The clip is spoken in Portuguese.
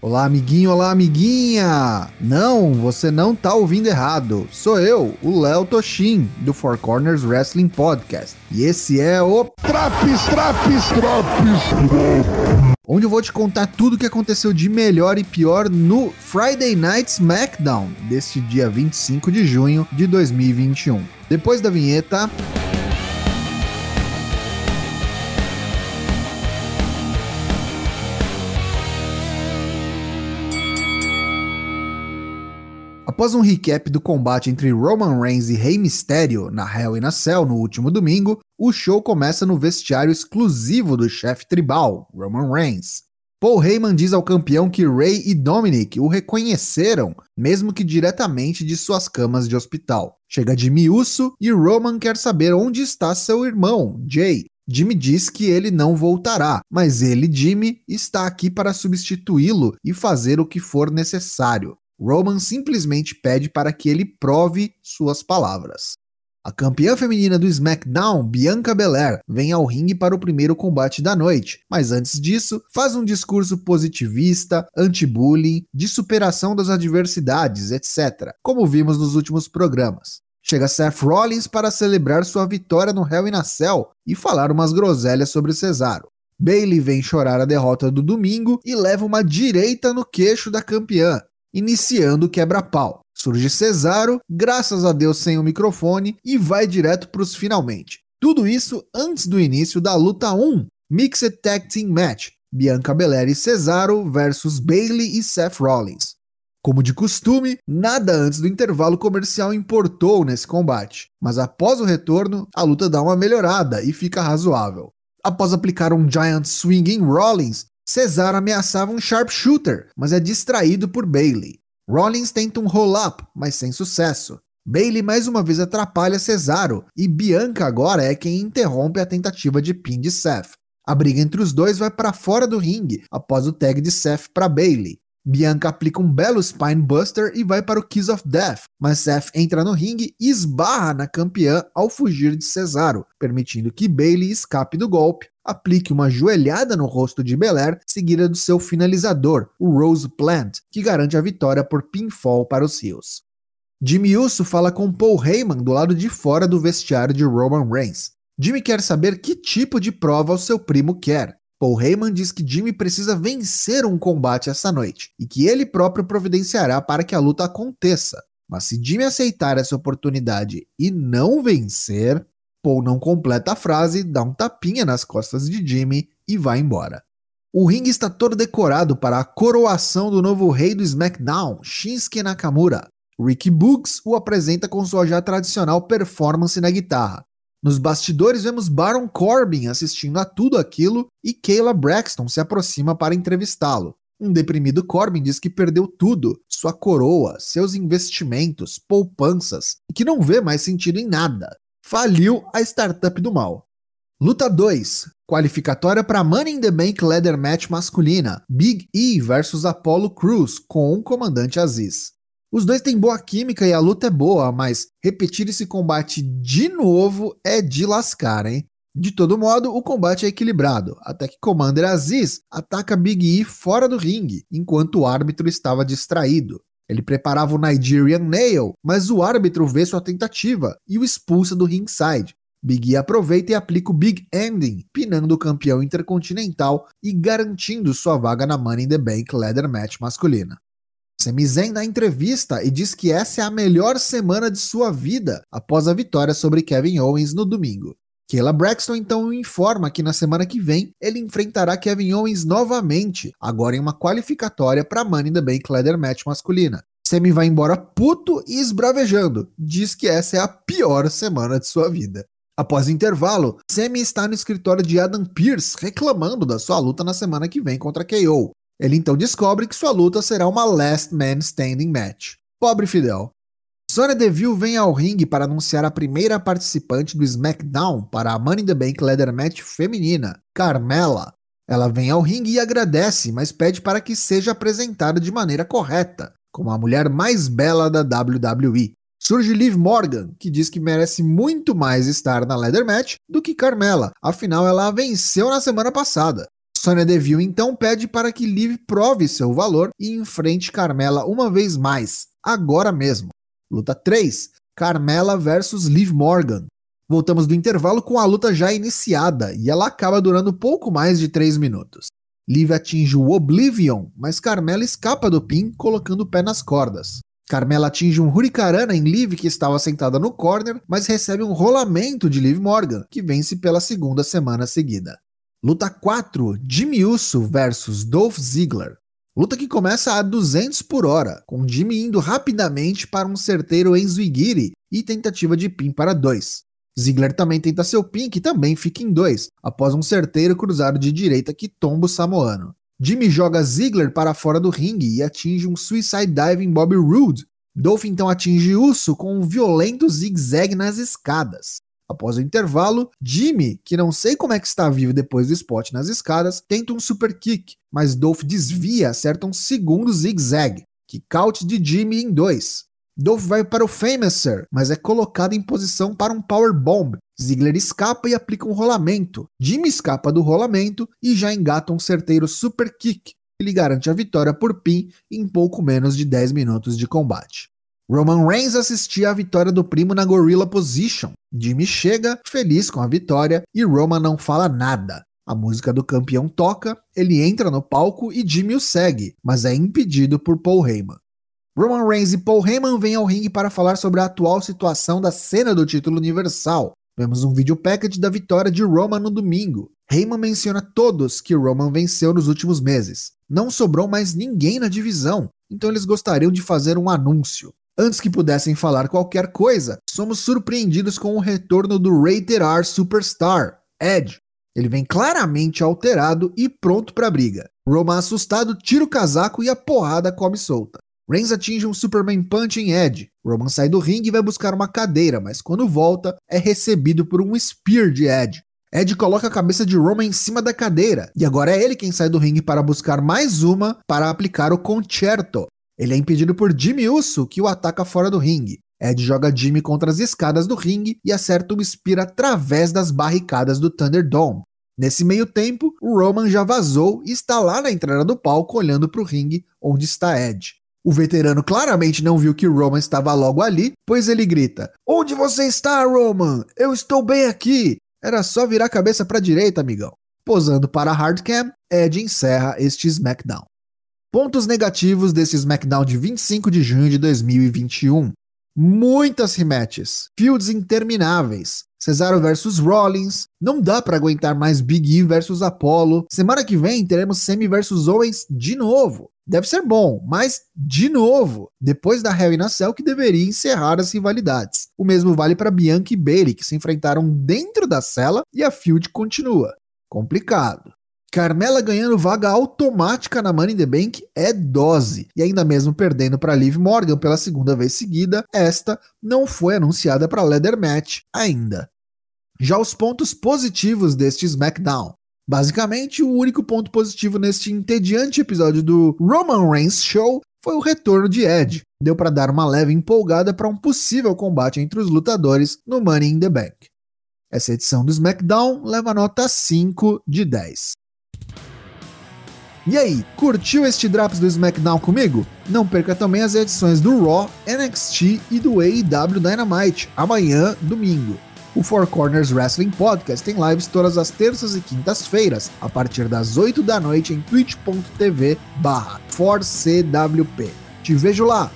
Olá, amiguinho, olá, amiguinha! Não, você não tá ouvindo errado. Sou eu, o Léo Toshin, do Four Corners Wrestling Podcast. E esse é o Traps, Traps, Traps, onde eu vou te contar tudo o que aconteceu de melhor e pior no Friday Night SmackDown deste dia 25 de junho de 2021. Depois da vinheta. Após um recap do combate entre Roman Reigns e Rey Mysterio na Hell in a Cell no último domingo, o show começa no vestiário exclusivo do chefe tribal, Roman Reigns. Paul Heyman diz ao campeão que Ray e Dominic o reconheceram, mesmo que diretamente de suas camas de hospital. Chega Jimmy Uso e Roman quer saber onde está seu irmão, Jay. Jimmy diz que ele não voltará, mas ele, Jimmy, está aqui para substituí-lo e fazer o que for necessário. Roman simplesmente pede para que ele prove suas palavras. A campeã feminina do SmackDown, Bianca Belair, vem ao ringue para o primeiro combate da noite, mas antes disso, faz um discurso positivista, anti-bullying, de superação das adversidades, etc., como vimos nos últimos programas. Chega Seth Rollins para celebrar sua vitória no Hell in a Cell e falar umas groselhas sobre Cesaro. Bailey vem chorar a derrota do domingo e leva uma direita no queixo da campeã, iniciando o quebra-pau. Surge Cesaro, graças a Deus sem o microfone, e vai direto para os finalmente. Tudo isso antes do início da luta 1, Mixed Tag Team Match, Bianca Belair e Cesaro versus Bailey e Seth Rollins. Como de costume, nada antes do intervalo comercial importou nesse combate, mas após o retorno, a luta dá uma melhorada e fica razoável. Após aplicar um Giant Swing em Rollins, Cesaro ameaçava um sharpshooter, mas é distraído por Bailey. Rollins tenta um roll-up, mas sem sucesso. Bailey mais uma vez atrapalha Cesaro e Bianca agora é quem interrompe a tentativa de pin de Seth. A briga entre os dois vai para fora do ringue após o tag de Seth para Bailey. Bianca aplica um belo spine buster e vai para o Kiss of Death, mas Seth entra no ringue e esbarra na campeã ao fugir de Cesaro, permitindo que Bailey escape do golpe, aplique uma joelhada no rosto de Belair, seguida do seu finalizador, o Rose Plant, que garante a vitória por pinfall para os Rios. Jimmy Uso fala com Paul Heyman do lado de fora do vestiário de Roman Reigns. Jimmy quer saber que tipo de prova o seu primo quer. Paul Heyman diz que Jimmy precisa vencer um combate essa noite e que ele próprio providenciará para que a luta aconteça. Mas se Jimmy aceitar essa oportunidade e não vencer, Paul não completa a frase, dá um tapinha nas costas de Jimmy e vai embora. O ringue está todo decorado para a coroação do novo rei do SmackDown, Shinsuke Nakamura. Ricky Boogs o apresenta com sua já tradicional performance na guitarra. Nos bastidores vemos Baron Corbin assistindo a tudo aquilo e Kayla Braxton se aproxima para entrevistá-lo. Um deprimido Corbin diz que perdeu tudo, sua coroa, seus investimentos, poupanças, e que não vê mais sentido em nada faliu a startup do mal. Luta 2. Qualificatória para Money in the Bank Leather Match masculina. Big E versus Apollo Cruz com o comandante Aziz. Os dois têm boa química e a luta é boa, mas repetir esse combate de novo é de lascar, hein? De todo modo, o combate é equilibrado, até que Commander Aziz ataca Big E fora do ringue, enquanto o árbitro estava distraído. Ele preparava o Nigerian Nail, mas o árbitro vê sua tentativa e o expulsa do ringside. Big E aproveita e aplica o Big Ending, pinando o campeão intercontinental e garantindo sua vaga na Money in the Bank Leather Match masculina. Sami Zayn dá entrevista e diz que essa é a melhor semana de sua vida após a vitória sobre Kevin Owens no domingo. Kayla Braxton então informa que na semana que vem ele enfrentará Kevin Owens novamente, agora em uma qualificatória para Money in the Bank Leather Match masculina. Sami vai embora puto e esbravejando, diz que essa é a pior semana de sua vida. Após o intervalo, Sami está no escritório de Adam Pearce reclamando da sua luta na semana que vem contra KO. Ele então descobre que sua luta será uma Last Man Standing match. Pobre Fidel. Sonya Deville vem ao ringue para anunciar a primeira participante do SmackDown para a Money in the Bank Leather Match feminina, Carmela. Ela vem ao ringue e agradece, mas pede para que seja apresentada de maneira correta, como a mulher mais bela da WWE. Surge Liv Morgan, que diz que merece muito mais estar na Leather Match do que Carmela, afinal ela a venceu na semana passada. Sonya Deville então pede para que Liv prove seu valor e enfrente Carmela uma vez mais, agora mesmo. Luta 3: Carmela versus Liv Morgan. Voltamos do intervalo com a luta já iniciada e ela acaba durando pouco mais de 3 minutos. Liv atinge o Oblivion, mas Carmela escapa do pin colocando o pé nas cordas. Carmela atinge um Hurricanrana em Liv que estava sentada no corner, mas recebe um rolamento de Liv Morgan, que vence pela segunda semana seguida. Luta 4: Jimmy Uso versus Dolph Ziggler. Luta que começa a 200 por hora, com Jimmy indo rapidamente para um certeiro Enzuigiri e tentativa de pin para 2. Ziggler também tenta seu pin, que também fica em 2, após um certeiro cruzado de direita que tomba o samoano. Jimmy joga Ziggler para fora do ringue e atinge um Suicide Dive em Bobby Roode. Dolph então atinge Uso com um violento zigue-zague nas escadas. Após o intervalo, Jimmy, que não sei como é que está vivo depois do spot nas escadas, tenta um super kick, mas Dolph desvia e acerta um segundo zigue-zague. Kick out de Jimmy em 2. Dolph vai para o Famouser, mas é colocado em posição para um Power Bomb. Ziggler escapa e aplica um rolamento. Jimmy escapa do rolamento e já engata um certeiro super kick, que lhe garante a vitória por pin em pouco menos de 10 minutos de combate. Roman Reigns assistia à vitória do primo na Gorilla Position. Jimmy chega, feliz com a vitória, e Roman não fala nada. A música do campeão toca, ele entra no palco e Jimmy o segue, mas é impedido por Paul Heyman. Roman Reigns e Paul Heyman vêm ao ringue para falar sobre a atual situação da cena do título universal. Vemos um vídeo package da vitória de Roman no domingo. Heyman menciona todos que Roman venceu nos últimos meses. Não sobrou mais ninguém na divisão, então eles gostariam de fazer um anúncio. Antes que pudessem falar qualquer coisa, somos surpreendidos com o retorno do Rated R Superstar, Edge. Ele vem claramente alterado e pronto para briga. Roman assustado tira o casaco e a porrada come solta. Reigns atinge um Superman Punch em Edge. Roman sai do ringue e vai buscar uma cadeira, mas quando volta, é recebido por um Spear de Edge. Ed coloca a cabeça de Roman em cima da cadeira, e agora é ele quem sai do ringue para buscar mais uma para aplicar o Concerto, ele é impedido por Jimmy Uso, que o ataca fora do ringue. Ed joga Jimmy contra as escadas do ringue e acerta o Spear através das barricadas do Thunderdome. Nesse meio tempo, o Roman já vazou e está lá na entrada do palco olhando para o ringue onde está Ed. O veterano claramente não viu que Roman estava logo ali, pois ele grita: Onde você está, Roman? Eu estou bem aqui! Era só virar a cabeça para a direita, amigão. Posando para a hardcam, Ed encerra este SmackDown. Pontos negativos desse SmackDown de 25 de junho de 2021. Muitas rematches, fields intermináveis. Cesaro versus Rollins, não dá para aguentar mais Big E versus Apollo. Semana que vem teremos Semi versus Owens de novo. Deve ser bom, mas de novo, depois da Hell in a Cell que deveria encerrar as rivalidades. O mesmo vale para Bianca e Bailey, que se enfrentaram dentro da cela e a feud continua. Complicado. Carmela ganhando vaga automática na Money in the Bank é dose. E ainda mesmo perdendo para Liv Morgan pela segunda vez seguida, esta não foi anunciada para Leather Match ainda. Já os pontos positivos deste SmackDown. Basicamente, o único ponto positivo neste entediante episódio do Roman Reigns Show foi o retorno de Ed. Deu para dar uma leve empolgada para um possível combate entre os lutadores no Money in the Bank. Essa edição do SmackDown leva nota 5 de 10. E aí, curtiu este Drops do SmackDown comigo? Não perca também as edições do Raw, NXT e do AEW Dynamite, amanhã, domingo. O Four Corners Wrestling Podcast tem lives todas as terças e quintas-feiras, a partir das 8 da noite em twitch.tv barra 4CWP. Te vejo lá!